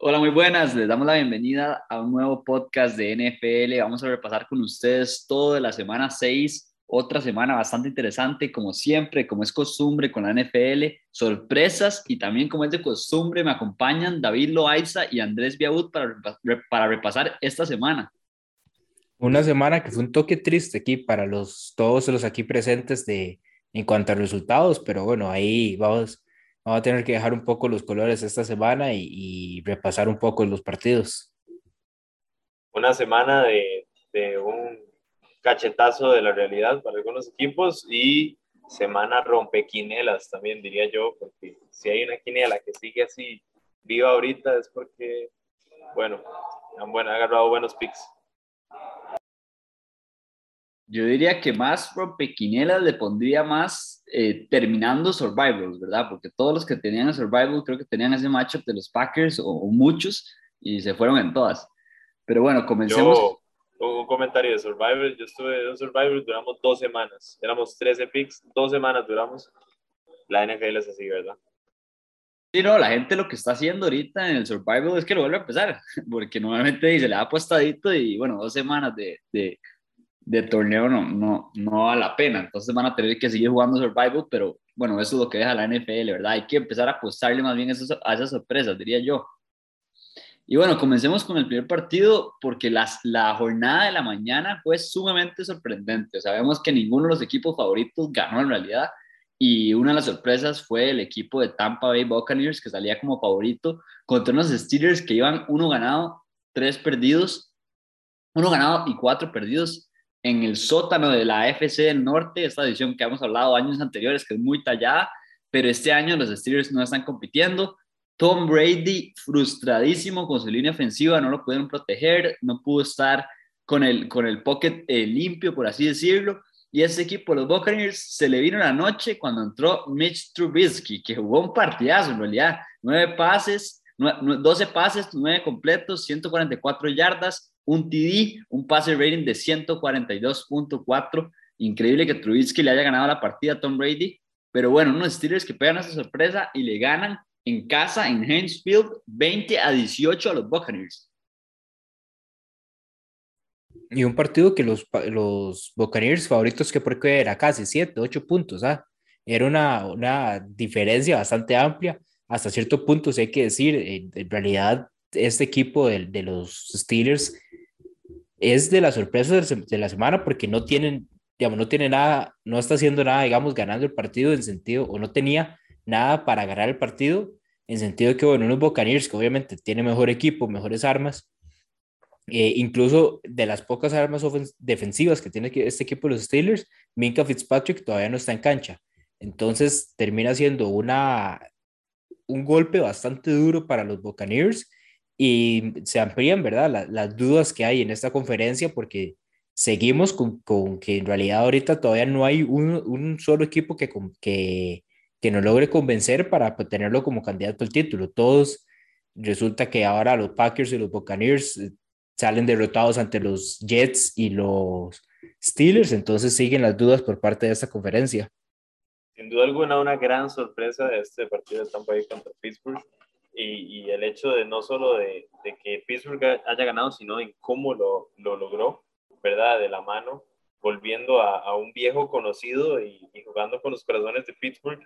Hola, muy buenas. Les damos la bienvenida a un nuevo podcast de NFL. Vamos a repasar con ustedes todo de la semana 6, otra semana bastante interesante, como siempre, como es costumbre con la NFL, sorpresas y también como es de costumbre me acompañan David Loaiza y Andrés Biaud para, para repasar esta semana. Una semana que fue un toque triste aquí para los, todos los aquí presentes de, en cuanto a resultados, pero bueno, ahí vamos Vamos a tener que dejar un poco los colores esta semana y, repasar un poco los partidos. Una semana de, un cachetazo de la realidad para algunos equipos y semana rompequinelas también diría yo, porque si hay una quinela que sigue así viva ahorita es porque, bueno, han, bueno, agarrado buenos picks. Yo diría que más rompequinelas le pondría más eh, terminando Survivors, ¿verdad? Porque todos los que tenían Survival creo que tenían ese matchup de los Packers o, muchos y se fueron en todas. Pero bueno, comencemos. Yo, un comentario de Survivor. Yo estuve en Survivor, duramos dos semanas. Éramos 13 picks, dos semanas duramos. La NFL es así, ¿verdad? Sí, no, la gente lo que está haciendo ahorita en el Survival es que lo vuelve a empezar, porque normalmente se le da apostadito y bueno, dos semanas de, de de torneo no, no, no vale la pena. Entonces van a tener que seguir jugando Survival, pero bueno, eso es lo que deja la NFL, ¿verdad? Hay que empezar a apostarle más bien a esas, a esas sorpresas, diría yo. Y bueno, comencemos con el primer partido porque las, la jornada de la mañana fue sumamente sorprendente. Sabemos que ninguno de los equipos favoritos ganó en realidad y una de las sorpresas fue el equipo de Tampa Bay Buccaneers que salía como favorito contra unos Steelers que iban uno ganado, tres perdidos, uno ganado y cuatro perdidos en el sótano de la FC del Norte, esta división que hemos hablado años anteriores, que es muy tallada, pero este año los Steelers no están compitiendo. Tom Brady frustradísimo con su línea ofensiva, no lo pudieron proteger, no pudo estar con el, con el pocket eh, limpio, por así decirlo. Y ese equipo, los Buccaneers, se le vino la noche cuando entró Mitch Trubisky, que jugó un partidazo en realidad. Nueve pases, 12 pases, nueve completos, 144 yardas, un TD, un pase rating de 142.4. Increíble que Trubisky le haya ganado la partida a Tom Brady, pero bueno, unos Steelers que pegan esa sorpresa y le ganan en casa, en Field 20 a 18 a los Buccaneers. Y un partido que los, los Buccaneers favoritos que porque era casi 7, 8 puntos, ¿ah? Era una, una diferencia bastante amplia. Hasta cierto punto, hay que decir, en, realidad, este equipo de, de los Steelers es de las sorpresas de la semana porque no tienen, digamos, no tiene nada, no está haciendo nada, digamos, ganando el partido en sentido, o no tenía nada para ganar el partido, en sentido que, bueno, unos Buccaneers que obviamente tiene mejor equipo, mejores armas, eh, incluso de las pocas armas defensivas que tiene este equipo de los Steelers, Minka Fitzpatrick todavía no está en cancha. Entonces termina siendo una, un golpe bastante duro para los Buccaneers y se amplían, ¿verdad? las dudas que hay en esta conferencia porque seguimos con, con, que en realidad ahorita todavía no hay un, un solo equipo que, que, que nos logre convencer para tenerlo como candidato al título. Todos resulta que ahora los Packers y los Buccaneers eh, salen derrotados ante los Jets y los Steelers, entonces siguen las dudas por parte de esta conferencia. Sin duda alguna, una gran sorpresa de este partido de Tampa Bay contra Pittsburgh y, el hecho de no solo de, que Pittsburgh haya ganado, sino en cómo lo, lo, logró, ¿verdad? De la mano, volviendo a, un viejo conocido y, jugando con los corazones de Pittsburgh,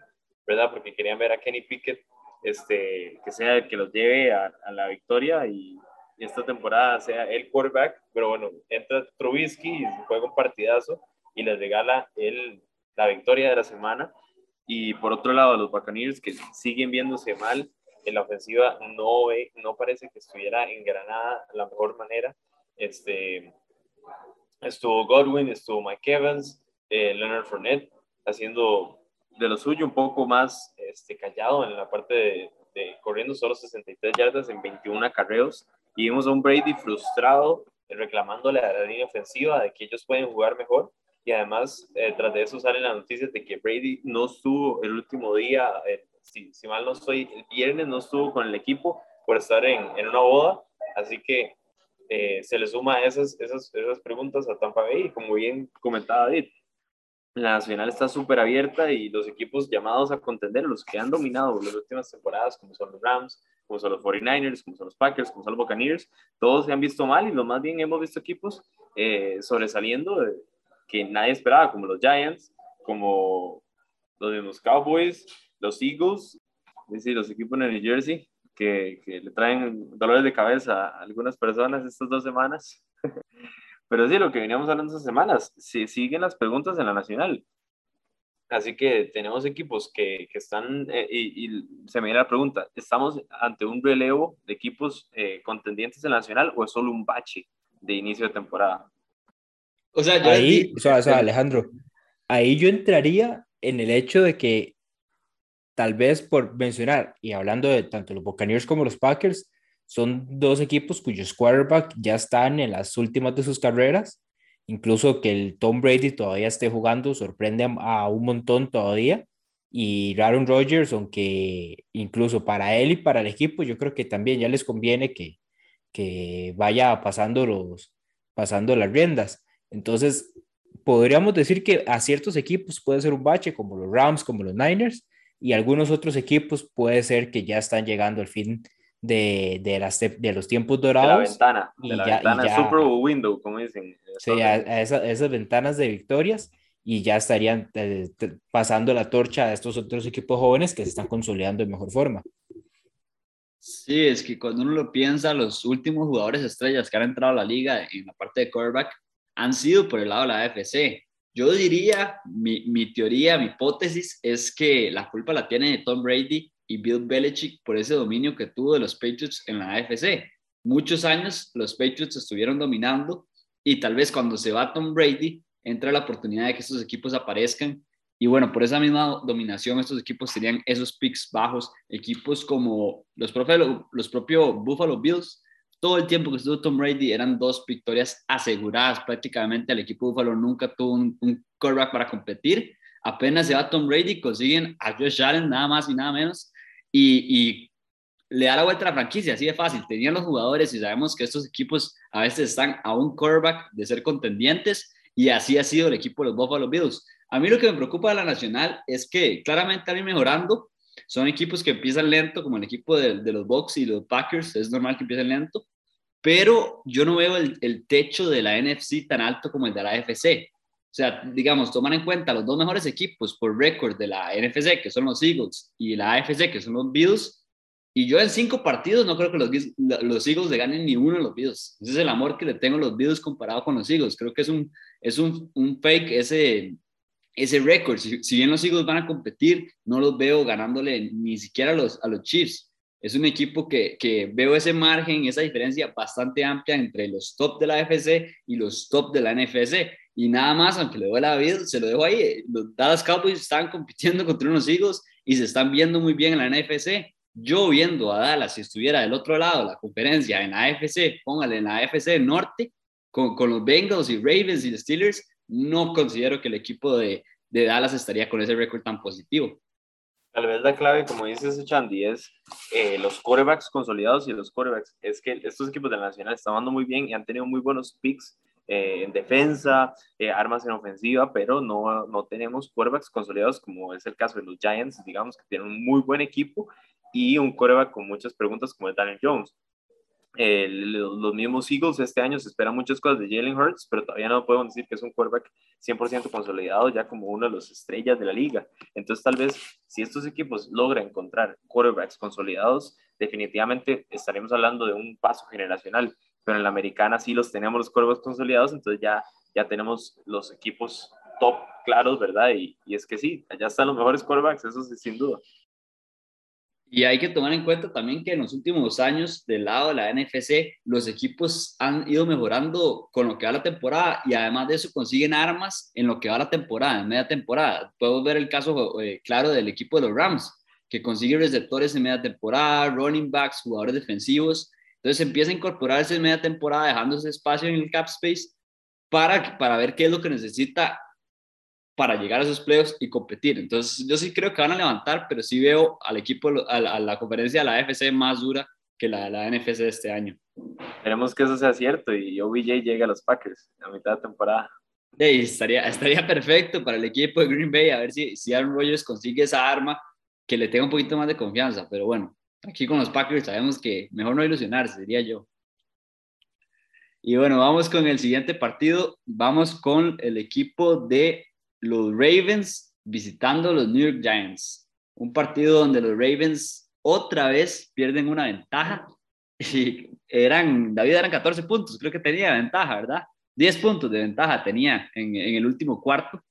¿verdad? Porque querían ver a Kenny Pickett, este, que sea el que los lleve a, a la victoria y, esta temporada sea el quarterback, pero bueno, entra Trubisky y juega un partidazo y les regala el, la victoria de la semana. Y por otro lado, los Buccaneers que siguen viéndose mal, en la ofensiva no, no parece que estuviera engranada de la mejor manera. Este, estuvo Godwin, estuvo Mike Evans, eh, Leonard Fournette, haciendo de lo suyo un poco más este, callado en la parte de, corriendo solo 63 yardas en 21 acarreos. Y vimos a un Brady frustrado reclamándole a la línea ofensiva de que ellos pueden jugar mejor. Y además, eh, tras de eso salen las noticias de que Brady no estuvo el último día, eh, si, si, mal no estoy, el viernes no estuvo con el equipo por estar en, en una boda, así que eh, se le suma esas, esas, esas preguntas a Tampa Bay y como bien comentaba David, la nacional está súper abierta y los equipos llamados a contender, los que han dominado las últimas temporadas, como son los Rams, como son los 49ers, como son los Packers, como son los Buccaneers, todos se han visto mal y lo más bien hemos visto equipos eh, sobresaliendo que nadie esperaba, como los Giants, como los mismos Cowboys, los Eagles, es decir, los equipos de New Jersey, que, que, le traen dolores de cabeza a algunas personas estas dos semanas. Pero sí, lo que veníamos hablando estas semanas, si siguen las preguntas en la nacional. Así que tenemos equipos que, que están, eh, y, se me viene la pregunta, ¿estamos ante un relevo de equipos eh, contendientes en la nacional o es solo un bache de inicio de temporada? O sea, ahí, o sea, Alejandro, ahí yo entraría en el hecho de que tal vez por mencionar, y hablando de tanto los Buccaneers como los Packers, son dos equipos cuyos quarterback ya están en las últimas de sus carreras incluso que el Tom Brady todavía esté jugando sorprende a, un montón todavía. Y Aaron Rodgers, aunque incluso para él y para el equipo, yo creo que también ya les conviene que, que vaya pasando, los, pasando las riendas. Entonces, podríamos decir que a ciertos equipos puede ser un bache, como los Rams, como los Niners, y algunos otros equipos puede ser que ya están llegando al fin de, de, las, de los tiempos dorados. De la ventana, de la ventana Super Window, como dicen. Sí, a, esas ventanas de victorias y ya estarían eh, pasando la torcha a estos otros equipos jóvenes que se están consolidando de mejor forma. Sí, es que cuando uno lo piensa, los últimos jugadores estrellas que han entrado a la liga en la parte de quarterback han sido por el lado de la AFC. Yo diría, mi, mi teoría, mi hipótesis es que la culpa la tiene Tom Brady y Bill Belichick por ese dominio que tuvo de los Patriots en la AFC. Muchos años los Patriots estuvieron dominando y tal vez cuando se va Tom Brady entra la oportunidad de que estos equipos aparezcan y bueno, por esa misma dominación estos equipos tenían esos picks bajos, equipos como los, propios, los propios Buffalo Bills, todo el tiempo que estuvo Tom Brady eran dos victorias aseguradas prácticamente, el equipo Buffalo nunca tuvo un, un quarterback para competir, apenas se va Tom Brady, consiguen a Josh Allen nada más y nada menos y, le da la vuelta a la franquicia, así de fácil. Tenían los jugadores y sabemos que estos equipos a veces están a un quarterback de ser contendientes y así ha sido el equipo de los Buffalo Bills. A mí lo que me preocupa de la Nacional es que claramente ido mejorando. Son equipos que empiezan lento, como el equipo de, los Bucks y los Packers, es normal que empiecen lento, pero yo no veo el, techo de la NFC tan alto como el de la AFC. O sea, digamos, toman en cuenta los dos mejores equipos por récord de la NFC, que son los Eagles, y la AFC, que son los Bills. Y yo en cinco partidos no creo que los, Eagles le ganen ni uno a los Bills. Ese es el amor que le tengo a los Bills comparado con los Eagles. Creo que es un, es un, un fake ese, ese récord. Si, si, bien los Eagles van a competir, no los veo ganándole ni siquiera los, a los Chiefs. Es un equipo que, que veo ese margen, esa diferencia bastante amplia entre los top de la AFC y los top de la NFC y nada más, aunque le doy la vida, se lo dejo ahí. Los Dallas Cowboys están compitiendo contra unos Eagles y se están viendo muy bien en la NFC. Yo viendo a Dallas, si estuviera del otro lado la conferencia en la AFC, póngale en la AFC Norte, con, con los Bengals y Ravens y Steelers, no considero que el equipo de, de Dallas estaría con ese récord tan positivo. Tal vez la clave, como dices, Chandy, es eh, los corebacks consolidados y los corebacks. Es que estos equipos de la Nacional están dando muy bien y han tenido muy buenos picks eh, en defensa, eh, armas en ofensiva, pero no, no tenemos quarterbacks consolidados como es el caso de los Giants, digamos que tienen un muy buen equipo y un quarterback con muchas preguntas como el Daniel Jones. Los mismos Eagles este año se esperan muchas cosas de Jalen Hurts, pero todavía no podemos decir que es un quarterback 100% consolidado ya como uno de los estrellas de la liga. Entonces tal vez si estos equipos logran encontrar quarterbacks consolidados, definitivamente estaremos hablando de un paso generacional pero en la americana sí los tenemos los cuervos consolidados, entonces ya, ya tenemos los equipos top claros, ¿verdad? Y, y es que sí, allá están los mejores quarterbacks, eso sí, sin duda. Y hay que tomar en cuenta también que en los últimos años, del lado de la NFC, los equipos han ido mejorando con lo que va la temporada y además de eso consiguen armas en lo que va la temporada, en media temporada. Podemos ver el caso eh, claro del equipo de los Rams, que consigue receptores en media temporada, running backs, jugadores defensivos entonces empieza a incorporarse en media temporada, dejando ese espacio en el cap space para, para ver qué es lo que necesita para llegar a esos playoffs y competir. Entonces yo sí creo que van a levantar, pero sí veo al equipo, a la, conferencia de la AFC más dura que la de la NFC de este año. Esperemos que eso sea cierto y OBJ llegue a los Packers a mitad de temporada. Sí, estaría, estaría perfecto para el equipo de Green Bay, a ver si, si Aaron Rodgers consigue esa arma que le tenga un poquito más de confianza, pero bueno, aquí con los Packers sabemos que mejor no ilusionarse, diría yo. Y bueno, vamos con el siguiente partido. Vamos con el equipo de los Ravens visitando los New York Giants. Un partido donde los Ravens otra vez pierden una ventaja. Y eran, David eran 14 puntos, creo que tenía ventaja, ¿verdad? 10 puntos de ventaja tenía en, en el último cuarto.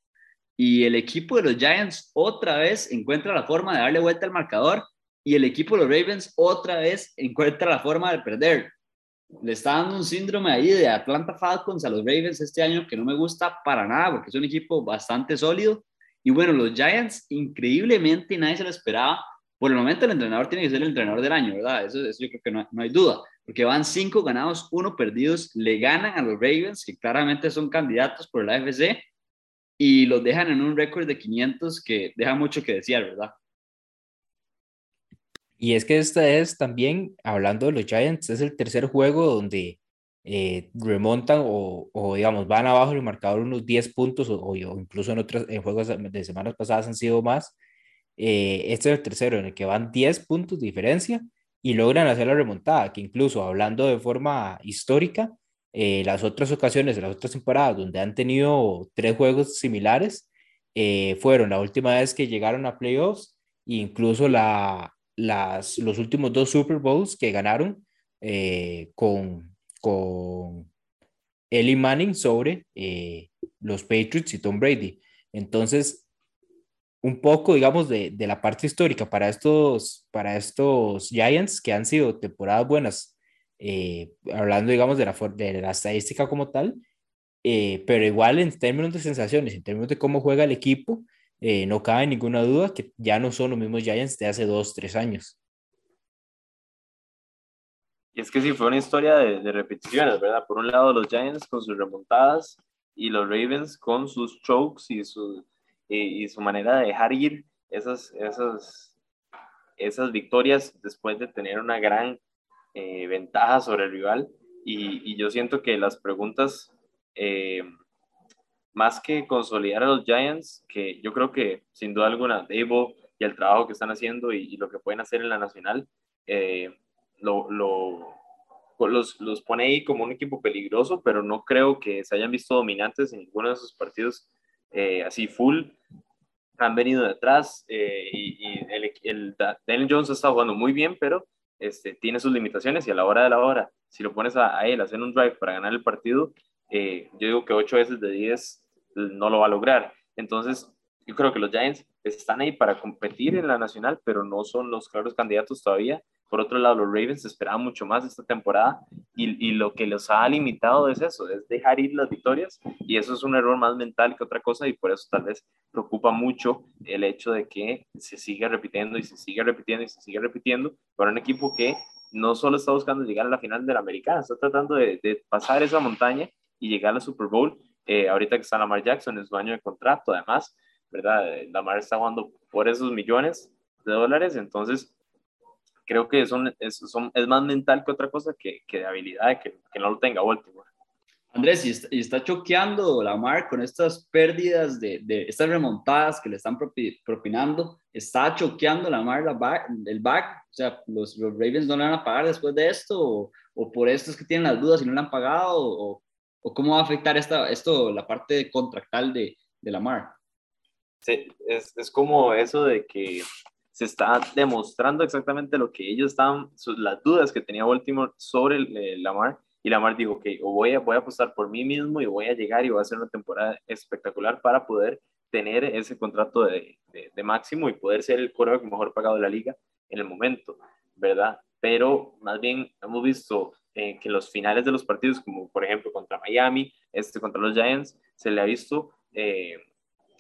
Y el equipo de los Giants otra vez encuentra la forma de darle vuelta al marcador. Y el equipo de los Ravens otra vez encuentra la forma de perder le está dando un síndrome ahí de Atlanta Falcons a los Ravens este año que no me gusta para nada porque es un equipo bastante sólido. Y bueno, los Giants, increíblemente, nadie se lo esperaba. Por el momento, el entrenador tiene que ser el entrenador del año, ¿verdad? Eso, yo creo que no, no, hay duda, porque van cinco ganados, uno perdidos, le ganan a los Ravens, que claramente son candidatos por la AFC, y los dejan en un récord de 500 que deja mucho que desear, ¿verdad? Y es que esta es también, hablando de los Giants, es el tercer juego donde eh, remontan o, o, digamos, van abajo el marcador unos 10 puntos o, o incluso en otros en juegos de semanas pasadas han sido más. Eh, este es el tercero en el que van 10 puntos de diferencia y logran hacer la remontada, que incluso hablando de forma histórica, eh, las otras ocasiones, las otras temporadas donde han tenido tres juegos similares, fueron la última vez que llegaron a playoffs e incluso la, las, los últimos dos Super Bowls que ganaron eh, con, con Eli Manning sobre eh, los Patriots y Tom Brady. Entonces, un poco, digamos, de, de, la parte histórica para estos, para estos Giants que han sido temporadas buenas, eh, hablando, digamos, de la, de la estadística como tal, pero igual en términos de sensaciones, en términos de cómo juega el equipo, eh, no cabe ninguna duda que ya no son los mismos Giants de hace dos, tres años. Y es que sí, fue una historia de, repeticiones, ¿verdad? Por un lado los Giants con sus remontadas y los Ravens con sus chokes y su, y, su manera de dejar ir esas, esas, esas victorias después de tener una gran eh, ventaja sobre el rival. Y, y, yo siento que las preguntas eh, más que consolidar a los Giants, que yo creo que sin duda alguna, Debo y el trabajo que están haciendo y, lo que pueden hacer en la Nacional, eh, lo, lo, los, los, pone ahí como un equipo peligroso, pero no creo que se hayan visto dominantes en ninguno de esos partidos eh, así full. Han venido detrás eh, y, el, el, Daniel Jones está jugando muy bien, pero este, tiene sus limitaciones y a la hora de la hora, si lo pones a, a él a hacer un drive para ganar el partido, yo digo que 8 veces de 10 no lo va a lograr. Entonces, yo creo que los Giants están ahí para competir en la nacional, pero no son los claros candidatos todavía. Por otro lado, los Ravens esperaban mucho más esta temporada y, y, lo que los ha limitado es eso, es dejar ir las victorias y eso es un error más mental que otra cosa y por eso tal vez preocupa mucho el hecho de que se siga repitiendo y se sigue repitiendo y se sigue repitiendo para un equipo que no solo está buscando llegar a la final de la americana, está tratando de, de pasar esa montaña y llegar a la Super Bowl eh, ahorita que está Lamar Jackson en su año de contrato, además, ¿verdad? Eh, Lamar está jugando por esos millones de dólares, entonces creo que son, es, son, es más mental que otra cosa que, que de habilidad, que, que no lo tenga Baltimore. Andrés, y está, y está, choqueando Lamar con estas pérdidas de, de, estas remontadas que le están propinando. Está choqueando Lamar la back, el back. O sea, los, los, Ravens no le van a pagar después de esto, o, o por esto es que tienen las dudas y no le han pagado, o, o cómo va a afectar esta, esto, la parte contractual de, de Lamar? Sí, es, es, como eso de que se está demostrando exactamente lo que ellos estaban, las dudas que tenía Baltimore sobre el, el Lamar, y Lamar dijo, ok, o voy a, voy a apostar por mí mismo y voy a llegar y voy a hacer una temporada espectacular para poder tener ese contrato de, de, máximo y poder ser el quarterback mejor pagado de la liga en el momento, ¿verdad? Pero más bien hemos visto eh, que los finales de los partidos, como por ejemplo contra Miami, este contra los Giants, se le ha visto eh,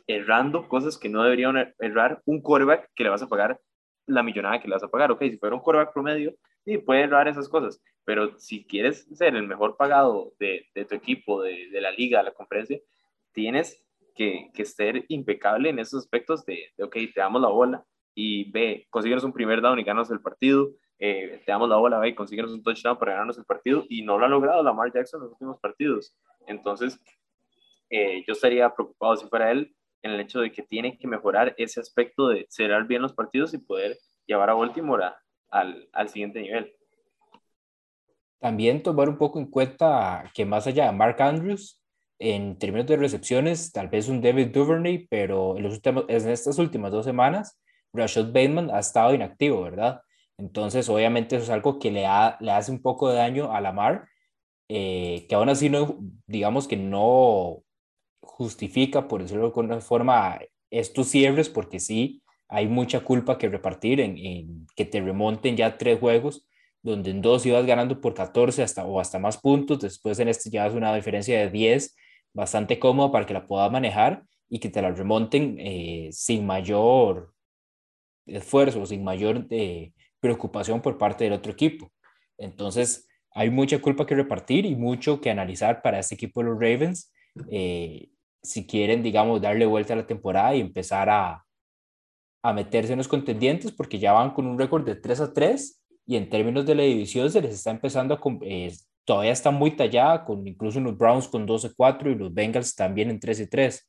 errando cosas que no deberían er-, errar un quarterback que le vas a pagar la millonada que le vas a pagar. Ok, si fuera un quarterback promedio, sí, puede errar esas cosas, pero si quieres ser el mejor pagado de, de tu equipo, de, de, la liga, de la conferencia, tienes que, que, ser impecable en esos aspectos de, de, ok, te damos la bola y ve, consigues un primer down y ganas el partido, eh, te damos la bola y consiguieron un touchdown para ganarnos el partido y no lo ha logrado Lamar Jackson en los últimos partidos. Entonces, eh, yo estaría preocupado si fuera él en el hecho de que tiene que mejorar ese aspecto de cerrar bien los partidos y poder llevar a Baltimore a, al, al siguiente nivel. También tomar un poco en cuenta que más allá de Mark Andrews, en términos de recepciones, tal vez un David Duvernay, pero en, los últimos, en estas últimas dos semanas, Rashad Bateman ha estado inactivo, ¿verdad? Entonces, obviamente, eso es algo que le, le hace un poco de daño a Lamar, eh, que aún así no, digamos que no justifica, por decirlo de alguna forma, estos cierres, porque sí hay mucha culpa que repartir en, en que te remonten ya tres juegos donde en dos ibas ganando por 14 hasta, o hasta más puntos, después en este ya es una diferencia de 10 bastante cómodo para que la puedas manejar y que te la remonten eh, sin mayor esfuerzo, sin mayor eh, preocupación por parte del otro equipo. Entonces, hay mucha culpa que repartir y mucho que analizar para este equipo de los Ravens. Eh, si quieren, digamos, darle vuelta a la temporada y empezar a, a meterse en los contendientes, porque ya van con un récord de 3 a 3 y en términos de la división se les está empezando a, todavía está muy tallada, con incluso los Browns con 12-4 y los Bengals también en 13-3.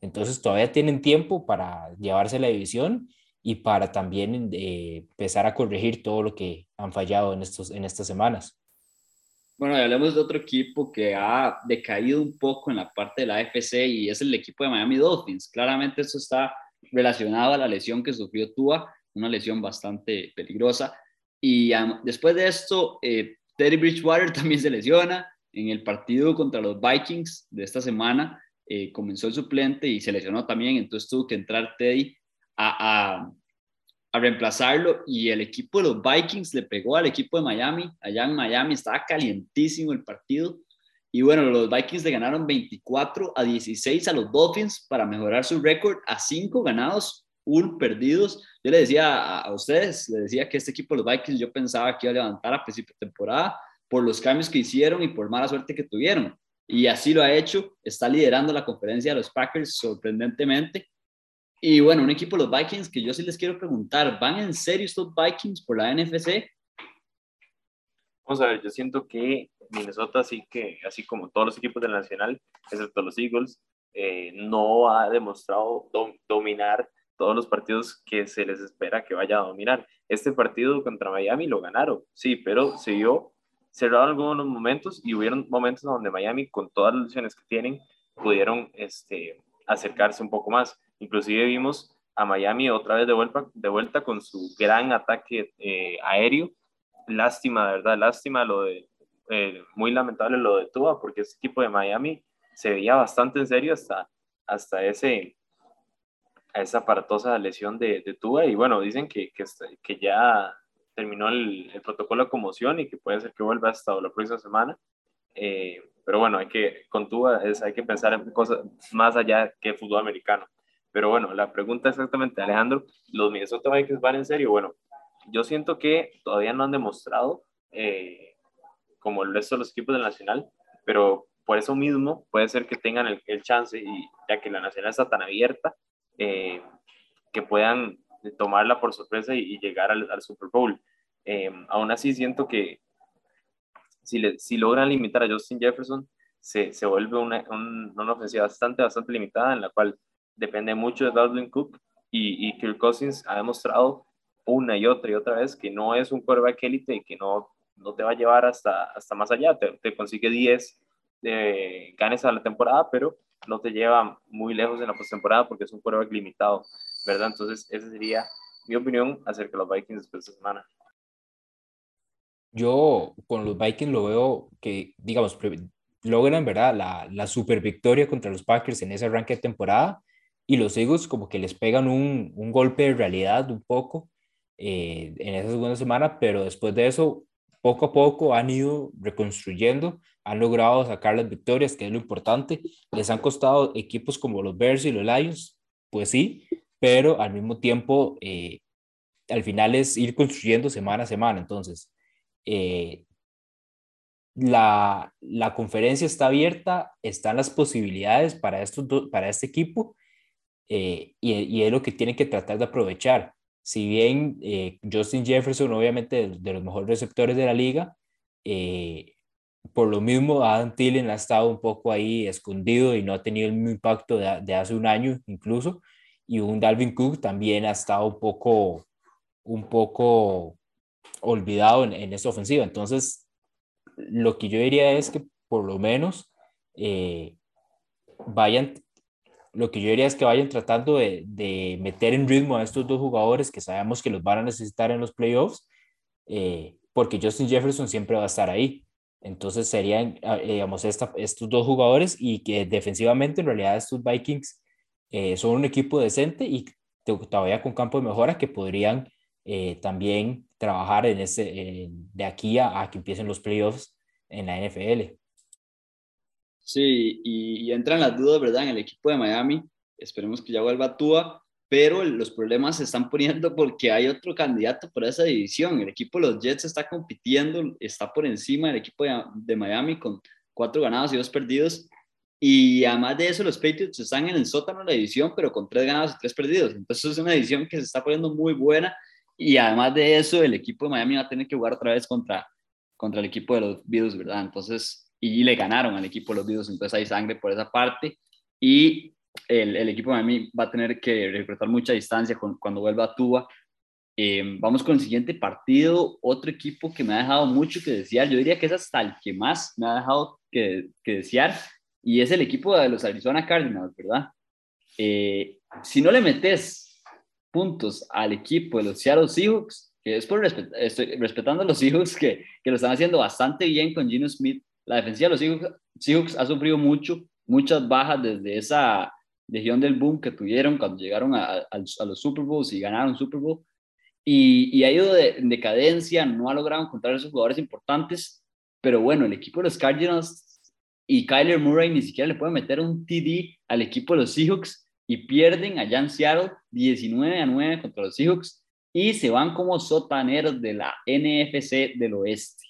Entonces todavía tienen tiempo para llevarse la división y para también eh, empezar a corregir todo lo que han fallado en, estos, en estas semanas. Bueno, hablemos de otro equipo que ha decaído un poco en la parte de la AFC y es el equipo de Miami Dolphins. Claramente eso está relacionado a la lesión que sufrió Tua, una lesión bastante peligrosa. Y después de esto, eh, Teddy Bridgewater también se lesiona. En el partido contra los Vikings de esta semana eh, comenzó el suplente y se lesionó también, entonces tuvo que entrar Teddy a, a, reemplazarlo y el equipo de los Vikings le pegó al equipo de Miami. Allá en Miami estaba calientísimo el partido. Y bueno, los Vikings le ganaron 24 a 16 a los Dolphins para mejorar su récord a 5 ganados, 1 perdidos. Yo le decía a, ustedes, le decía que este equipo de los Vikings yo pensaba que iba a levantar a principio de temporada por los cambios que hicieron y por mala suerte que tuvieron. Y así lo ha hecho, está liderando la conferencia de los Packers sorprendentemente. Y bueno, un equipo de los Vikings que yo sí les quiero preguntar, ¿van en serio estos Vikings por la NFC? Vamos a ver, yo siento que Minnesota sí que, así como todos los equipos del Nacional, excepto los Eagles, eh, no ha demostrado dominar todos los partidos que se les espera que vaya a dominar. Este partido contra Miami lo ganaron, sí, pero se vio cerrado algunos momentos y hubieron momentos donde Miami, con todas las lesiones que tienen, pudieron este, acercarse un poco más. Inclusive vimos a Miami otra vez de vuelta, de vuelta con su gran ataque eh, aéreo. Lástima, de verdad, lástima lo de, eh, muy lamentable lo de Tua, porque ese equipo de Miami se veía bastante en serio hasta, hasta ese, esa aparatosa lesión de, de Tua y bueno, dicen que, que, que ya terminó el, el, protocolo de conmoción y que puede ser que vuelva hasta la próxima semana. Eh, pero bueno, hay que, con Tua es, hay que pensar en cosas más allá que fútbol americano. Pero bueno, la pregunta exactamente, Alejandro, ¿los Minnesota Vikings van en serio? Bueno, yo siento que todavía no han demostrado, eh, como el resto de los equipos del Nacional, pero por eso mismo puede ser que tengan el, el chance, y ya que la Nacional está tan abierta, eh, que puedan tomarla por sorpresa y, llegar al, Super Bowl. Eh, aún así, siento que si, le, si logran limitar a Justin Jefferson, se, se vuelve una, una, ofensiva bastante, bastante limitada en la cual depende mucho de Dalvin Cook y, y Kirk Cousins ha demostrado una y otra y otra vez que no es un quarterback élite y que no, no te va a llevar hasta, hasta más allá. Te, te consigue 10 de ganes a la temporada, pero no te lleva muy lejos en la postemporada porque es un quarterback limitado, ¿verdad? Entonces, esa sería mi opinión acerca de los Vikings después de esta semana. Yo con los Vikings lo veo que, digamos, logran, ¿verdad? La, la super victoria contra los Packers en ese arranque de temporada y los Eagles como que les pegan un, un golpe de realidad un poco eh, en esa segunda semana, pero después de eso, poco a poco han ido reconstruyendo han logrado sacar las victorias, que es lo importante. Les han costado equipos como los Bears y los Lions, pues sí, pero al mismo tiempo, eh, al final es ir construyendo semana a semana. Entonces, eh, la, la, conferencia está abierta, están las posibilidades para, estos para este equipo eh, y, y, es lo que tienen que tratar de aprovechar. Si bien Justin Jefferson, obviamente de, de, los mejores receptores de la liga, eh, por lo mismo, Adam Thielen ha estado un poco ahí escondido y no ha tenido el mismo impacto de, hace un año incluso. Y un Dalvin Cook también ha estado un poco, un poco olvidado en, en esta ofensiva. Entonces, lo que yo diría es que por lo menos eh, vayan, lo que yo diría es que vayan tratando de, de, meter en ritmo a estos dos jugadores que sabemos que los van a necesitar en los playoffs, eh, porque Justin Jefferson siempre va a estar ahí. Entonces serían, ah, digamos, esta, estos dos jugadores y que defensivamente en realidad estos Vikings eh, son un equipo decente y todavía con campo de mejora que podrían eh, también trabajar en ese, de aquí a, que empiecen los playoffs en la NFL. Sí, y, y, entran las dudas, ¿verdad? En el equipo de Miami. Esperemos que ya vuelva Tua, pero los problemas se están poniendo porque hay otro candidato por esa división. El equipo de los Jets está compitiendo, está por encima del equipo de, de Miami con cuatro ganados y dos perdidos. Y además de eso, los Patriots están en el sótano de la división, pero con tres ganados y tres perdidos. Entonces es una división que se está poniendo muy buena y además de eso, el equipo de Miami va a tener que jugar otra vez contra, contra el equipo de los Bills, ¿verdad? Entonces, y le ganaron al equipo de los Bills, entonces hay sangre por esa parte. Y el, el equipo de Miami va a tener que reclutar mucha distancia con, cuando vuelva a Tuba. Eh, vamos con el siguiente partido, otro equipo que me ha dejado mucho que desear, yo diría que es hasta el que más me ha dejado que, que desear, y es el equipo de los Arizona Cardinals, ¿verdad? Eh, si no le metes puntos al equipo de los Seattle Seahawks, que es por estoy respetando a los Seahawks que, que, lo están haciendo bastante bien con Gino Smith. La defensiva de los Seahawks, ha sufrido mucho, muchas bajas desde esa legión del boom que tuvieron cuando llegaron a, a, a los Super Bowls y ganaron Super Bowl. Y, y ha ido de, en decadencia, no ha logrado encontrar esos jugadores importantes, pero bueno, el equipo de los Cardinals y Kyler Murray ni siquiera le puede meter un TD al equipo de los Seahawks y pierden allá en Seattle 19 a 9 contra los Seahawks y se van como sotaneros de la NFC del oeste.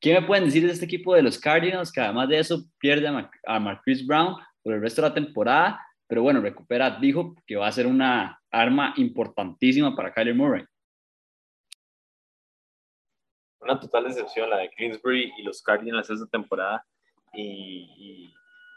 ¿Qué me pueden decir de este equipo de los Cardinals? Que además de eso pierde a, Marquise Brown por el resto de la temporada, pero bueno, recupera dijo que va a ser una arma importantísima para Kyler Murray. Una total decepción la de Kingsbury y los Cardinals esta temporada. Y, y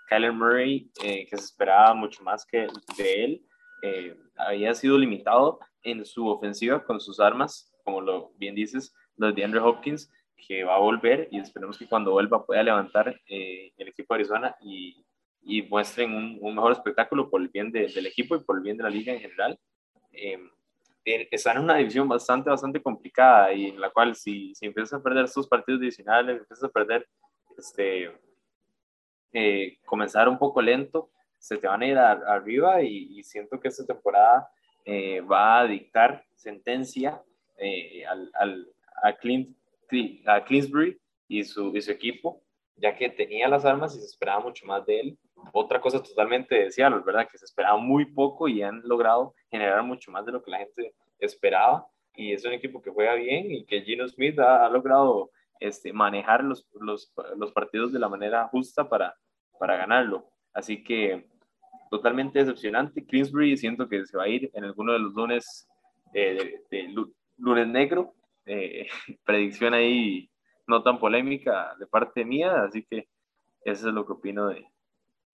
Kyler Murray, eh, que se esperaba mucho más que de él, eh, había sido limitado en su ofensiva con sus armas, como lo bien dices, los de Andrew Hopkins, que va a volver y esperemos que cuando vuelva pueda levantar eh, el equipo de Arizona y, y muestren un, un, mejor espectáculo por el bien de, del equipo y por el bien de la liga en general. Eh, están en una división bastante, bastante complicada y en la cual si, si empiezas a perder sus partidos divisionales, empiezas a perder este, eh, comenzar un poco lento, se te van a ir a, arriba y, y, siento que esta temporada eh, va a dictar sentencia eh, al, al, a, Clint, a Clinsbury y su, y su equipo, ya que tenía las armas y se esperaba mucho más de él. Otra cosa totalmente de ¿verdad? Que se esperaba muy poco y han logrado generar mucho más de lo que la gente esperaba. Y es un equipo que juega bien y que Gino Smith ha, ha logrado este, manejar los, los, los, partidos de la manera justa para, para ganarlo. Así que totalmente decepcionante. Kingsbury siento que se va a ir en alguno de los lunes eh, de, lunes negro. Eh, predicción ahí no tan polémica de parte mía, así que eso es lo que opino de,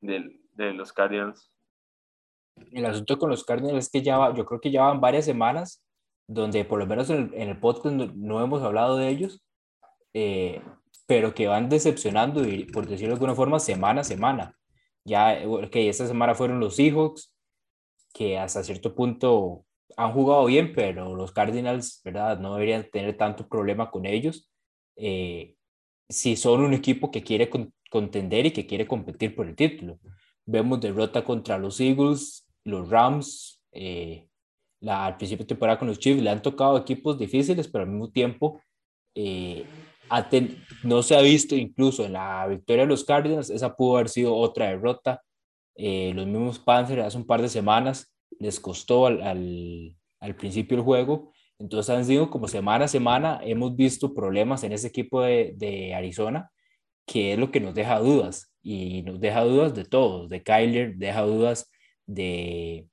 de, de los Cardinals. El asunto con los Cardinals es que ya yo creo que ya van varias semanas donde por lo menos en el, en el podcast no, no, hemos hablado de ellos, eh, pero que van decepcionando, por decirlo de alguna forma, semana a semana. Ya, ok, esta semana fueron los Seahawks, que hasta cierto punto han jugado bien, pero los Cardinals, ¿verdad? No deberían tener tanto problema con ellos. Eh, si son un equipo que quiere con, contender y que quiere competir por el título. Vemos derrota contra los Eagles, los Rams, eh, la, al principio de temporada con los Chiefs, le han tocado equipos difíciles, pero al mismo tiempo eh, no se ha visto incluso en la victoria de los Cardinals, esa pudo haber sido otra derrota. Eh, los mismos Panthers hace un par de semanas les costó al, al, principio el juego. Entonces han sido como semana a semana, hemos visto problemas en ese equipo de, de Arizona, que es lo que nos deja dudas. Y nos deja dudas de todos, de Kyler, deja dudas de,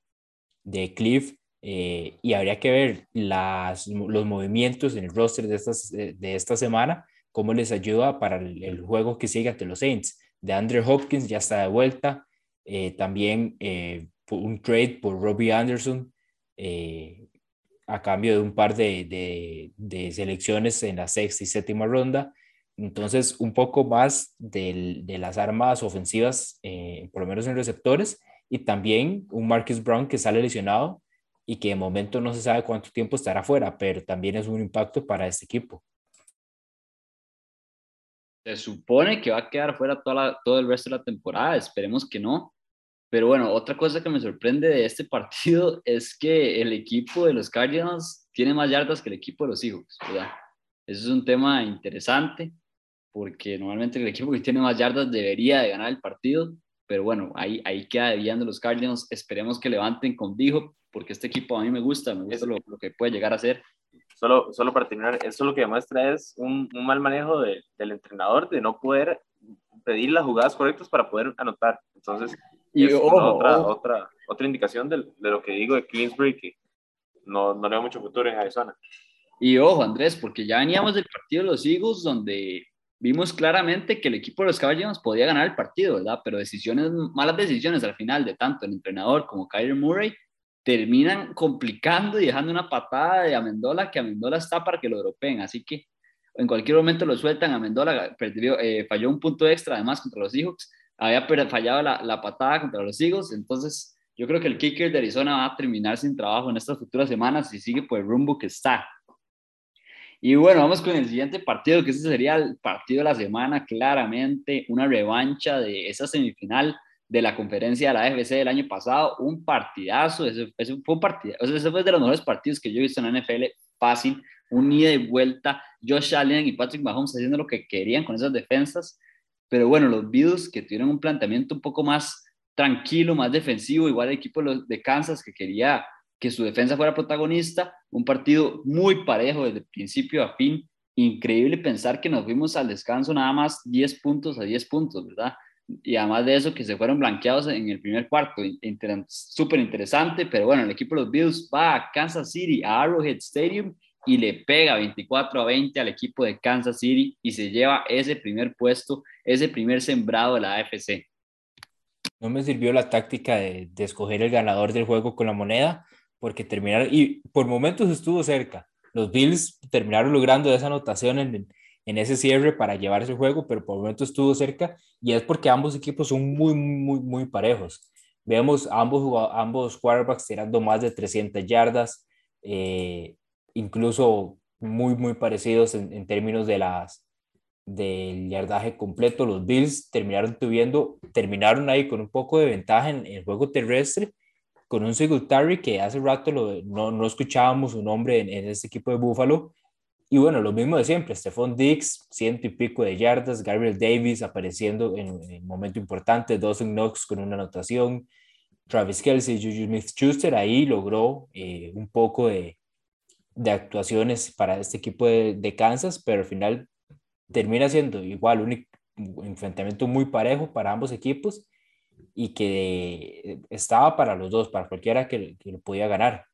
de Cliff, eh, y habría que ver las, los movimientos en el roster de, estas, de esta semana, cómo les ayuda para el, el, juego que sigue ante los Saints. De Andrew Hopkins ya está de vuelta, eh, también eh, un trade por Robbie Anderson, eh, a cambio de un par de, de, selecciones en la sexta y séptima ronda. Entonces, un poco más de las armas ofensivas, eh, por lo menos en receptores, y también un Marcus Brown que sale lesionado y que de momento no se sabe cuánto tiempo estará fuera, pero también es un impacto para este equipo. Se supone que va a quedar fuera toda todo el resto de la temporada, esperemos que no. Pero bueno, otra cosa que me sorprende de este partido es que el equipo de los Cardinals tiene más yardas que el equipo de los Seahawks, ¿verdad? Eso es un tema interesante porque normalmente el equipo que tiene más yardas debería de ganar el partido, pero bueno, ahí, ahí queda debiendo los Cardinals. Esperemos que levanten con Dijo, porque este equipo a mí me gusta, me gusta lo, lo que puede llegar a ser. Solo, solo para terminar, eso lo que demuestra es un, un mal manejo de, del entrenador de no poder pedir las jugadas correctas para poder anotar. Entonces, y es otra, otra, otra indicación de, de, lo que digo de Kingsbury, que no, no le da mucho futuro en Arizona. Y ojo, Andrés, porque ya veníamos del partido de los Eagles, donde vimos claramente que el equipo de los Cardinals podía ganar el partido, ¿verdad? Pero decisiones, malas decisiones al final de tanto el entrenador como Kyler Murray terminan complicando y dejando una patada de Amendola que Amendola está para que lo dropeen. Así que en cualquier momento lo sueltan. Amendola perdió, eh, falló un punto extra además contra los Seahawks. Había fallado la, la patada contra los Eagles. Entonces yo creo que el kicker de Arizona va a terminar sin trabajo en estas futuras semanas y sigue por el rumbo que está. Y bueno, vamos con el siguiente partido, que ese sería el partido de la semana, claramente una revancha de esa semifinal de la conferencia de la AFC del año pasado, un partidazo, ese, fue un partido, ese fue de los mejores partidos que yo he visto en la NFL, fácil, un ida y vuelta, Josh Allen y Patrick Mahomes haciendo lo que querían con esas defensas, pero bueno, los Bills que tuvieron un planteamiento un poco más tranquilo, más defensivo, igual el equipo de Kansas que quería que su defensa fuera protagonista, un partido muy parejo desde principio a fin, increíble pensar que nos fuimos al descanso nada más 10 puntos a 10 puntos, ¿verdad? Y además de eso, que se fueron blanqueados en el primer cuarto, súper interesante, pero bueno, el equipo de los Bills va a Kansas City, a Arrowhead Stadium, y le pega 24 a 20 al equipo de Kansas City y se lleva ese primer puesto, ese primer sembrado de la AFC. No me sirvió la táctica de, de escoger el ganador del juego con la moneda, porque terminaron, y por momentos estuvo cerca. Los Bills terminaron logrando esa anotación en, en ese cierre para llevar ese juego, pero por momentos estuvo cerca y es porque ambos equipos son muy, muy, muy parejos. Vemos ambos, ambos quarterbacks tirando más de 300 yardas, eh, incluso muy, muy parecidos en, en, términos de las del yardaje completo. Los Bills terminaron tuviendo, terminaron ahí con un poco de ventaja en el juego terrestre, con un Singletary que hace rato lo, no, no, escuchábamos su nombre en, en este equipo de Buffalo. Y bueno, lo mismo de siempre, Stephon Dix, ciento y pico de yardas, Gabriel Davis apareciendo en, un momento importante, Dawson Knox con una anotación, Travis Kelsey, Juju Smith-Schuster, ahí logró eh, un poco de, de, actuaciones para este equipo de, Kansas, pero al final termina siendo igual un, un enfrentamiento muy parejo para ambos equipos y que estaba para los dos, para cualquiera que, que lo podía ganar.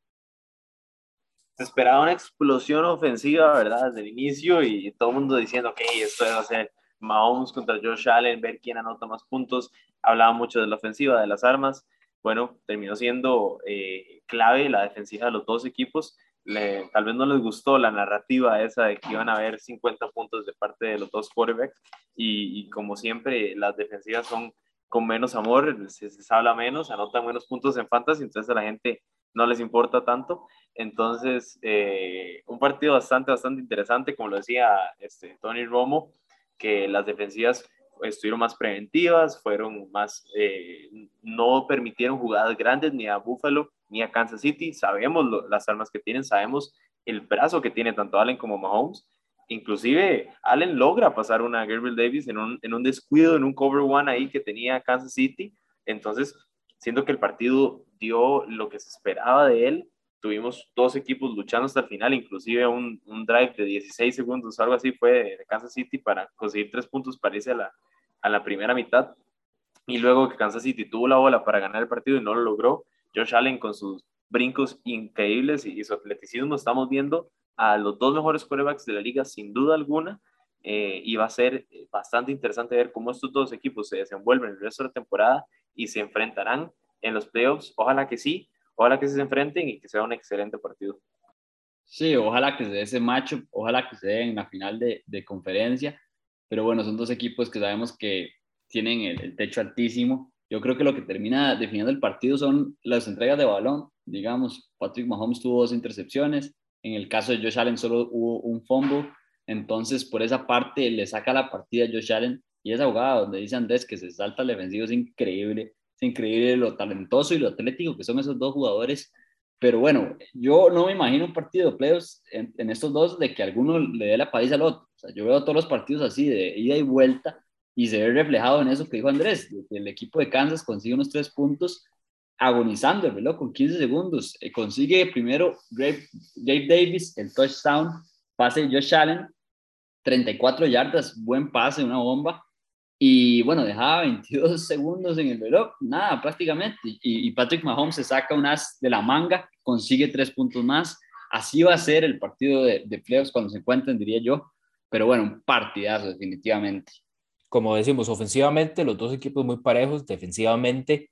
Se esperaba una explosión ofensiva, ¿verdad? Desde el inicio y todo el mundo diciendo, ok, esto va a ser Mahomes contra Josh Allen, ver quién anota más puntos. Hablaba mucho de la ofensiva, de las armas. Bueno, terminó siendo eh, clave la defensiva de los dos equipos. Le, tal vez no les gustó la narrativa esa de que iban a haber 50 puntos de parte de los dos quarterbacks y, y como siempre las defensivas son con menos amor, se, se habla menos, anotan menos puntos en fantasy, entonces a la gente no les importa tanto. Entonces, eh, un partido bastante, bastante interesante, como lo decía este, Tony Romo, que las defensivas estuvieron más preventivas, fueron más, eh, no permitieron jugadas grandes ni a Buffalo ni a Kansas City. Sabemos las armas que tienen, sabemos el brazo que tiene tanto Allen como Mahomes inclusive Allen logra pasar una Gabriel Davis en un, en un descuido, en un cover one ahí que tenía Kansas City. Entonces, siento que el partido dio lo que se esperaba de él. Tuvimos dos equipos luchando hasta el final, inclusive un, un drive de 16 segundos, algo así fue de Kansas City para conseguir tres puntos, parece a la, a la primera mitad. Y luego que Kansas City tuvo la bola para ganar el partido y no lo logró, Josh Allen con sus brincos increíbles y, su atleticismo, estamos viendo a los dos mejores quarterbacks de la liga, sin duda alguna, eh, y va a ser bastante interesante ver cómo estos dos equipos se desenvuelven el resto de la temporada y se enfrentarán en los playoffs. Ojalá que sí, ojalá que se enfrenten y que sea un excelente partido. Sí, ojalá que se dé ese macho, ojalá que se dé en la final de, conferencia, pero bueno, son dos equipos que sabemos que tienen el, techo altísimo. Yo creo que lo que termina definiendo el partido son las entregas de balón. Digamos, Patrick Mahomes tuvo dos intercepciones, en el caso de Josh Allen solo hubo un fumble, entonces por esa parte le saca la partida a Josh Allen. Y esa jugada donde dice Andrés que se salta al defensivo es increíble, es increíble lo talentoso y lo atlético que son esos dos jugadores. Pero bueno, yo no me imagino un partido de playoffs en, en, estos dos de que alguno le dé la paliza al otro. O sea, yo veo todos los partidos así de ida y vuelta y se ve reflejado en eso que dijo Andrés, que el equipo de Kansas consigue unos tres puntos agonizando el reloj con 15 segundos. Eh, consigue primero Dave, Davis el touchdown, pase Josh Allen, 34 yardas, buen pase, una bomba. Y bueno, dejaba 22 segundos en el reloj, nada prácticamente. Y, y, Patrick Mahomes se saca un as de la manga, consigue tres puntos más. Así va a ser el partido de, de playoffs cuando se encuentren, diría yo. Pero bueno, un partidazo definitivamente. Como decimos, ofensivamente los dos equipos muy parejos, defensivamente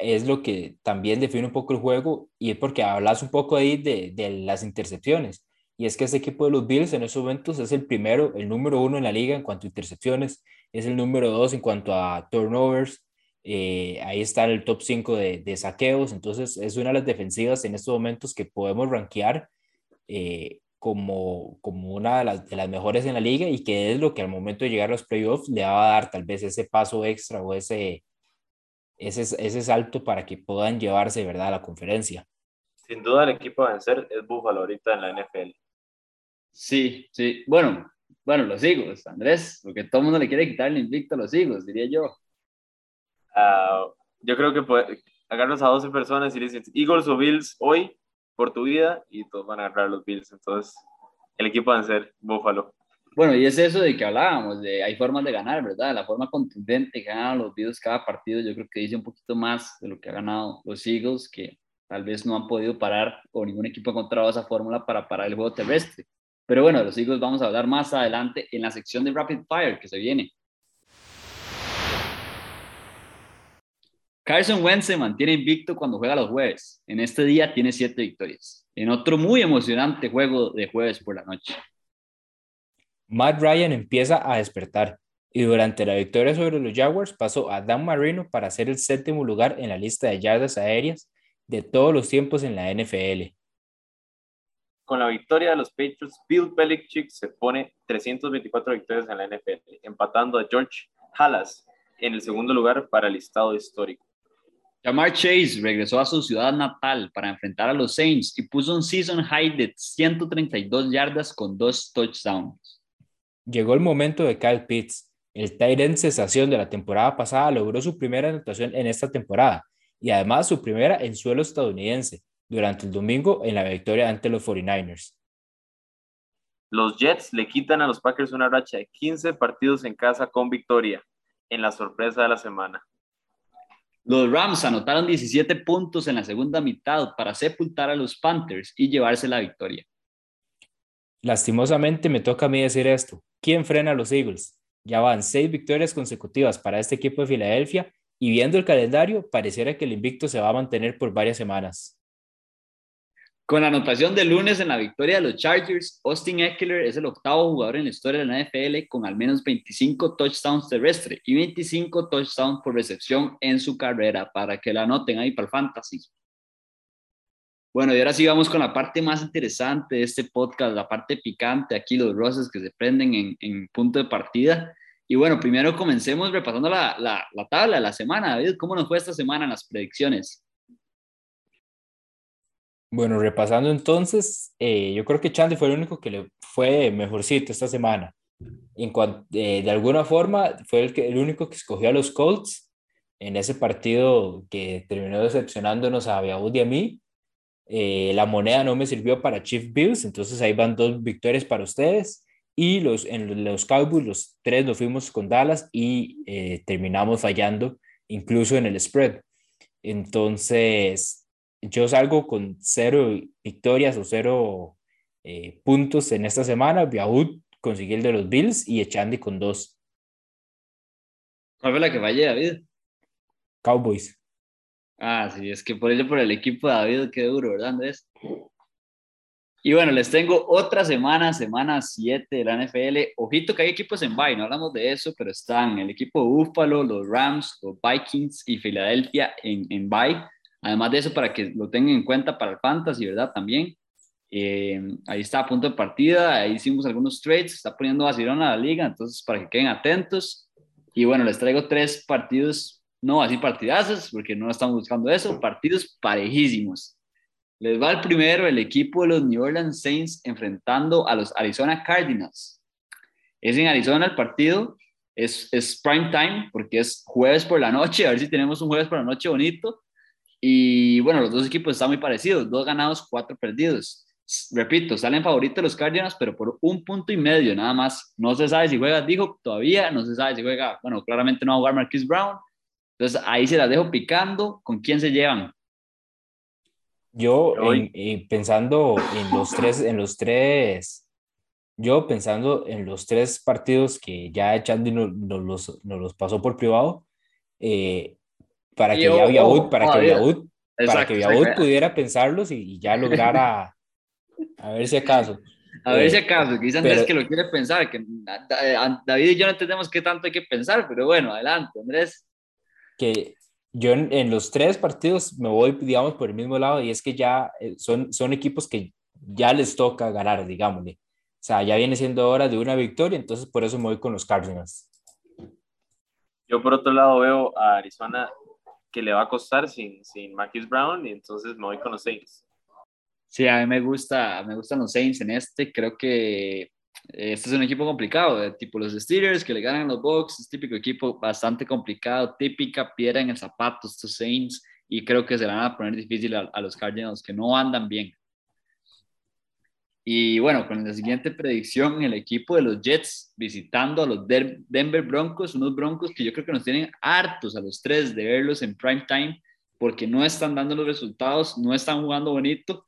es lo que también define un poco el juego y es porque hablas un poco ahí de, las intercepciones. Y es que ese equipo de los Bills en esos momentos es el primero, el número uno en la liga en cuanto a intercepciones, es el número dos en cuanto a turnovers, eh, ahí está el top 5 de, de, saqueos, entonces es una de las defensivas en estos momentos que podemos rankear eh, como, como una de las, de las, mejores en la liga y que es lo que al momento de llegar a los playoffs le va a dar tal vez ese paso extra o ese, ese, ese salto para que puedan llevarse ¿verdad? a la conferencia. Sin duda el equipo a vencer es Buffalo ahorita en la NFL. Sí, sí. Bueno, bueno, los Eagles, Andrés, porque todo el mundo le quiere quitar el invicto a los Eagles, diría yo. Uh, yo creo que puede, agarras a 12 personas y dices Eagles o Bills hoy por tu vida y todos van a agarrar los Bills. Entonces, el equipo va a ser Buffalo. Bueno, y es eso de que hablábamos, de hay formas de ganar, ¿verdad? La forma contundente que ganan los Bills cada partido, yo creo que dice un poquito más de lo que ha ganado los Eagles, que tal vez no han podido parar o ningún equipo ha encontrado esa fórmula para parar el juego terrestre. Pero bueno, de los Eagles vamos a hablar más adelante en la sección de Rapid Fire que se viene. Carson Wentz se mantiene invicto cuando juega los jueves. En este día tiene siete victorias. En otro muy emocionante juego de jueves por la noche. Matt Ryan empieza a despertar y durante la victoria sobre los Jaguars pasó a Dan Marino para ser el séptimo lugar en la lista de yardas aéreas de todos los tiempos en la NFL. Con la victoria de los Patriots, Bill Belichick se pone 324 victorias en la NFL, empatando a George Halas en el segundo lugar para el listado histórico. Jamar Chase regresó a su ciudad natal para enfrentar a los Saints y puso un season high de 132 yardas con dos touchdowns. Llegó el momento de Kyle Pitts. El tight end sensación de la temporada pasada logró su primera anotación en esta temporada y además su primera en suelo estadounidense durante el domingo en la victoria ante los 49ers. Los Jets le quitan a los Packers una racha de 15 partidos en casa con victoria en la sorpresa de la semana. Los Rams anotaron 17 puntos en la segunda mitad para sepultar a los Panthers y llevarse la victoria. Lastimosamente me toca a mí decir esto. ¿Quién frena a los Eagles? Ya van seis victorias consecutivas para este equipo de Filadelfia y viendo el calendario, pareciera que el invicto se va a mantener por varias semanas. Con la anotación de lunes en la victoria de los Chargers, Austin Eckler es el octavo jugador en la historia de la NFL con al menos 25 touchdowns terrestres y 25 touchdowns por recepción en su carrera, para que la anoten ahí para el fantasy. Bueno, y ahora sí vamos con la parte más interesante de este podcast, la parte picante, aquí los roses que se prenden en, en punto de partida. Y bueno, primero comencemos repasando la, la, la tabla de la semana. David, ¿cómo nos fue esta semana en las predicciones? Bueno, repasando entonces, eh, yo creo que Chandy fue el único que le fue mejorcito esta semana. En cuanto, eh, de alguna forma, fue el, que, el único que escogió a los Colts en ese partido que terminó decepcionándonos a Biaud y a mí. Eh, la moneda no me sirvió para Chief Bills, entonces ahí van dos victorias para ustedes. Y los, en los Cowboys, los tres nos fuimos con Dallas y terminamos fallando, incluso en el spread. Entonces, yo salgo con cero victorias o cero eh, puntos en esta semana. Biahud consiguió el de los Bills y Echandi con dos. ¿Cuál fue la que fallé, David? Cowboys. Ah, sí, es que por ello, por el equipo de David, qué duro, ¿verdad, Andrés? Y bueno, les tengo otra semana, semana 7 de la NFL. Ojito que hay equipos en bye, no hablamos de eso, pero están el equipo de Buffalo, los Rams, los Vikings y Filadelfia en, en bye. Además de eso, para que lo tengan en cuenta para el Fantasy, ¿verdad? También. Eh, ahí está a punto de partida, ahí hicimos algunos trades, está poniendo vacilón a la liga, entonces para que queden atentos. Y bueno, les traigo tres partidos, no así partidazos, porque no estamos buscando eso, partidos parejísimos. Les va el primero, el equipo de los New Orleans Saints enfrentando a los Arizona Cardinals. Es en Arizona el partido, es, es prime time, porque es jueves por la noche, a ver si tenemos un jueves por la noche bonito. Y bueno, los dos equipos están muy parecidos, dos ganados, cuatro perdidos repito, salen favoritos los Cardinals, pero por un punto y medio nada más. No se sabe si juega, dijo todavía, no se sabe si juega, bueno, claramente no va a jugar Marquis Brown. Entonces ahí se las dejo picando. ¿Con quién se llevan? Yo, pensando en los tres, en los tres, yo pensando en los tres partidos que ya Chandy nos, los, los, pasó por privado, eh, para, que ya para, que para que pudiera pensarlos y ya lograra a ver si acaso. A ver si eh, acaso, quizás Andrés que lo quiere pensar, que David y yo no entendemos qué tanto hay que pensar, pero bueno, adelante, Andrés. Que yo en, los tres partidos me voy, digamos, por el mismo lado y es que ya eh, son, son equipos que ya les toca ganar, digámosle. O sea, ya viene siendo hora de una victoria, entonces por eso me voy con los Cardinals. Yo por otro lado veo a Arizona que le va a costar sin, sin Marquis Brown y entonces me voy con los Saints. Sí, a mí me, gusta, me gustan los Saints en este. Creo que este es un equipo complicado, tipo los Steelers que le ganan los Bucks, es típico equipo bastante complicado, típica piedra en el zapato estos Saints y creo que se van a poner difícil a, los Cardinals que no andan bien. Y bueno, con la siguiente predicción, el equipo de los Jets visitando a los Denver Broncos, unos Broncos que yo creo que nos tienen hartos a los tres de verlos en prime time porque no están dando los resultados, no están jugando bonito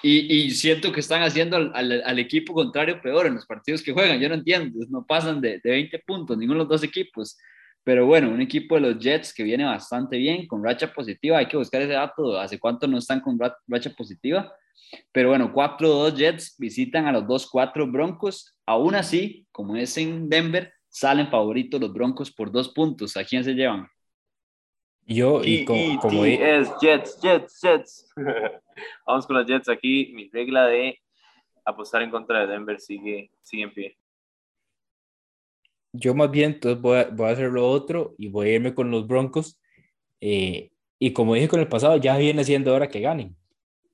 y, siento que están haciendo al, equipo contrario peor en los partidos que juegan. Yo no entiendo, no pasan de, de 20 puntos, ninguno de los dos equipos. Pero bueno, un equipo de los Jets que viene bastante bien, con racha positiva. Hay que buscar ese dato, hace cuánto no están con racha positiva. Pero bueno, 4-2 Jets visitan a los 2-4 Broncos. Aún así, como es en Denver, salen favoritos los Broncos por dos puntos. ¿A quién se llevan? Yo, y, como, es Jets, Jets, Jets. Vamos con los Jets aquí. Mi regla de apostar en contra de Denver sigue, sigue en pie. Yo más bien, entonces voy a, voy a hacer lo otro y voy a irme con los Broncos. Eh, y como dije con el pasado, ya viene siendo hora que ganen.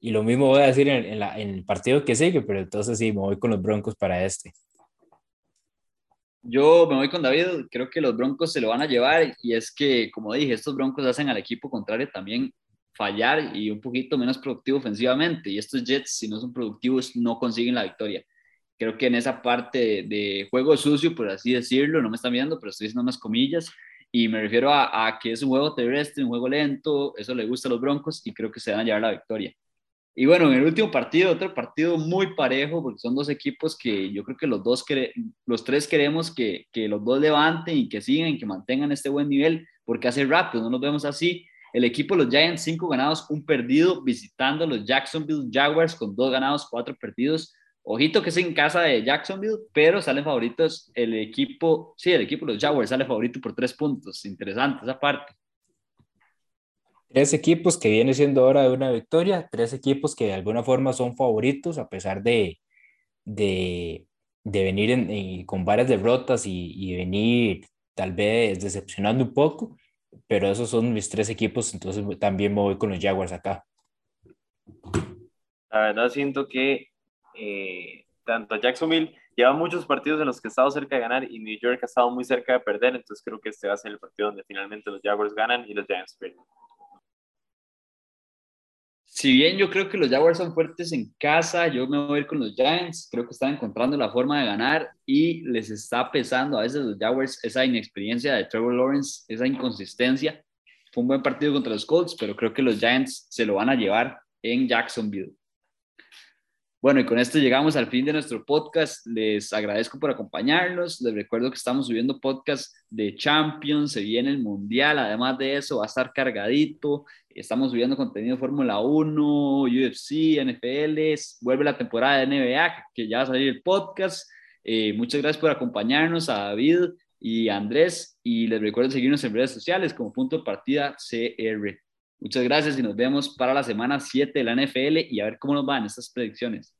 Y lo mismo voy a decir en, en, en el partido que sigue, pero entonces sí, me voy con los Broncos para este. Yo me voy con David, creo que los Broncos se lo van a llevar y es que, como dije, estos Broncos hacen al equipo contrario también fallar y un poquito menos productivo ofensivamente y estos Jets, si no son productivos, no consiguen la victoria. Creo que en esa parte de, juego sucio, por así decirlo, no me están viendo, pero estoy diciendo unas comillas, y me refiero a, a que es un juego terrestre, un juego lento, eso le gusta a los Broncos y creo que se van a llevar la victoria. Y bueno, en el último partido, otro partido muy parejo, porque son dos equipos que yo creo que los, dos los tres queremos que, que los dos levanten y que sigan que mantengan este buen nivel, porque hace rato no nos vemos así. El equipo de los Giants, cinco ganados, un perdido, visitando los Jacksonville Jaguars con dos ganados, cuatro perdidos. Ojito que es en casa de Jacksonville, pero salen favoritos el equipo, sí, el equipo de los Jaguars sale favorito por tres puntos. Interesante esa parte. Tres equipos que viene siendo hora de una victoria, tres equipos que de alguna forma son favoritos a pesar de, de, de venir con varias derrotas y, y, venir tal vez decepcionando un poco, pero esos son mis tres equipos, entonces también me voy con los Jaguars acá. La verdad siento que eh, tanto Jacksonville lleva muchos partidos en los que ha estado cerca de ganar y New York ha estado muy cerca de perder, entonces creo que este va a ser el partido donde finalmente los Jaguars ganan y los Giants pierden si bien yo creo que los Jaguars son fuertes en casa, yo me voy a ir con los Giants. Creo que están encontrando la forma de ganar y les está pesando a veces los Jaguars esa inexperiencia de Trevor Lawrence, esa inconsistencia. Fue un buen partido contra los Colts, pero creo que los Giants se lo van a llevar en Jacksonville. Bueno, y con esto llegamos al fin de nuestro podcast. Les agradezco por acompañarnos. Les recuerdo que estamos subiendo podcast de Champions, se viene el Mundial. Además de eso, va a estar cargadito. Estamos subiendo contenido de Fórmula 1, UFC, NFL. Vuelve la temporada de NBA, que ya va a salir el podcast. Eh, muchas gracias por acompañarnos a David y a Andrés. Y les recuerdo seguirnos en redes sociales como punto de partida CR. Muchas gracias y nos vemos para la semana 7 de la NFL y a ver cómo nos van estas predicciones.